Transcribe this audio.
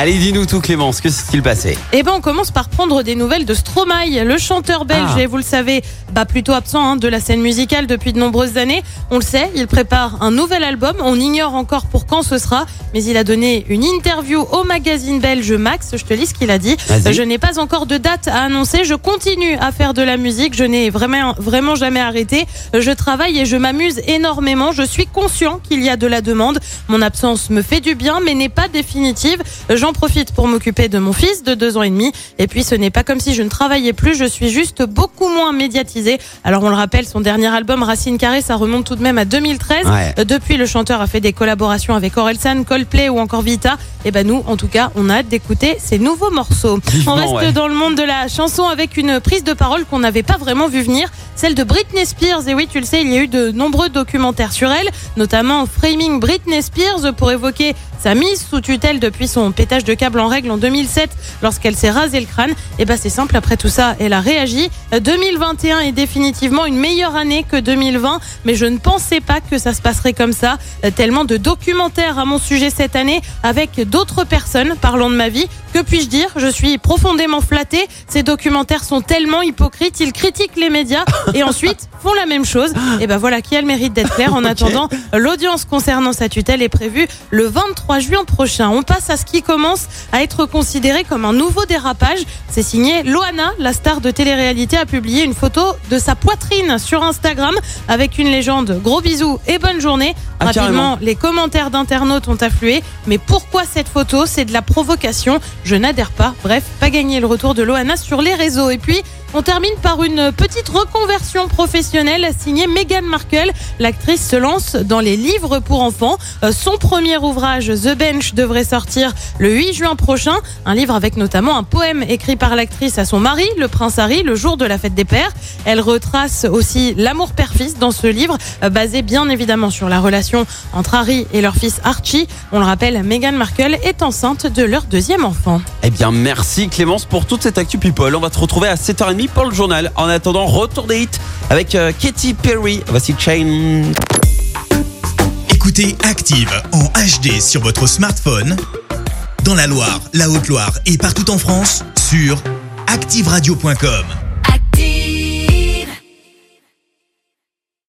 Allez, dis-nous tout Clémence, que s'est-il passé Eh ben, on commence par prendre des nouvelles de Stromae, le chanteur belge, Ah. et vous le savez, bah plutôt absent hein, de la scène musicale depuis de nombreuses années. On le sait, il prépare un nouvel album. On ignore encore pour quand ce sera, mais il a donné une interview au magazine belge Max. Je te lis ce qu'il a dit. Je n'ai pas encore de date à annoncer. Je continue à faire de la musique. Je n'ai vraiment, vraiment jamais arrêté. Je travaille et je m'amuse énormément. Je suis conscient qu'il y a de la demande. Mon absence me fait du bien, mais n'est pas définitive. J'en profite pour m'occuper de mon fils de deux ans et demi. Et puis, ce n'est pas comme si je ne travaillais plus. Je suis juste beaucoup moins médiatisé. Alors, on le rappelle, son dernier album, Racine Carrée, ça remonte tout de même à 2013. Ouais. Euh, Depuis, le chanteur a fait des collaborations avec Orelsan, Coldplay ou encore Vita. Et ben nous, en tout cas, on a hâte d'écouter ces nouveaux morceaux. Vivement, on reste ouais. dans le monde de la chanson avec une prise de parole qu'on n'avait pas vraiment vu venir, celle de Britney Spears. Et oui, tu le sais, il y a eu de nombreux documentaires sur elle, notamment Framing Britney Spears pour évoquer sa mise sous tutelle depuis son pétage de câble en règle en 2007 lorsqu'elle s'est rasé le crâne. Et ben c'est simple, après tout ça, elle a réagi. Euh, 2021 est définitivement une meilleure année que 2020, mais je ne pensais pas que ça se passerait comme ça. Euh, Tellement de documentaires à mon sujet cette année avec d'autres personnes parlant de ma vie. Que puis-je dire? Je suis profondément flattée. Ces documentaires sont tellement hypocrites, ils critiquent les médias et ensuite font la même chose. Et ben voilà qui a le mérite d'être clair. En attendant, l'audience concernant sa tutelle est prévue le 23 juin prochain. On passe à ce qui commence à être considéré comme un nouveau dérapage. C'est signé Loana, la star de télé-réalité, a publié une photo de sa poitrine sur Instagram avec une légende. Gros bisous et bonne journée. Ah, Rapidement, carrément. les commentaires d'internautes ont afflué. Mais pourquoi cette photo? C'est de la provocation. Je n'adhère pas. Bref, pas gagné le retour de Loana sur les réseaux. Et puis, on termine par une petite reconversion professionnelle signée Meghan Markle. L'actrice se lance dans les livres pour enfants. Euh, Son premier ouvrage, The Bench, devrait sortir le 8 juin prochain. Un livre avec notamment un poème écrit par l'actrice à son mari, le prince Harry, le jour de la fête des pères. Elle retrace aussi l'amour père-fils dans ce livre, euh, basé bien évidemment sur la relation entre Harry et leur fils Archie. On le rappelle, Meghan Markle est enceinte de leur deuxième enfant. Eh bien, merci Clémence pour toute cette actu people. On va te retrouver à 7h30 pour le journal. En attendant, retour des hits avec euh, Katy Perry. Voici Chain. Écoutez Active en HD sur votre smartphone, dans la Loire, la Haute-Loire et partout en France, sur activeradio.com.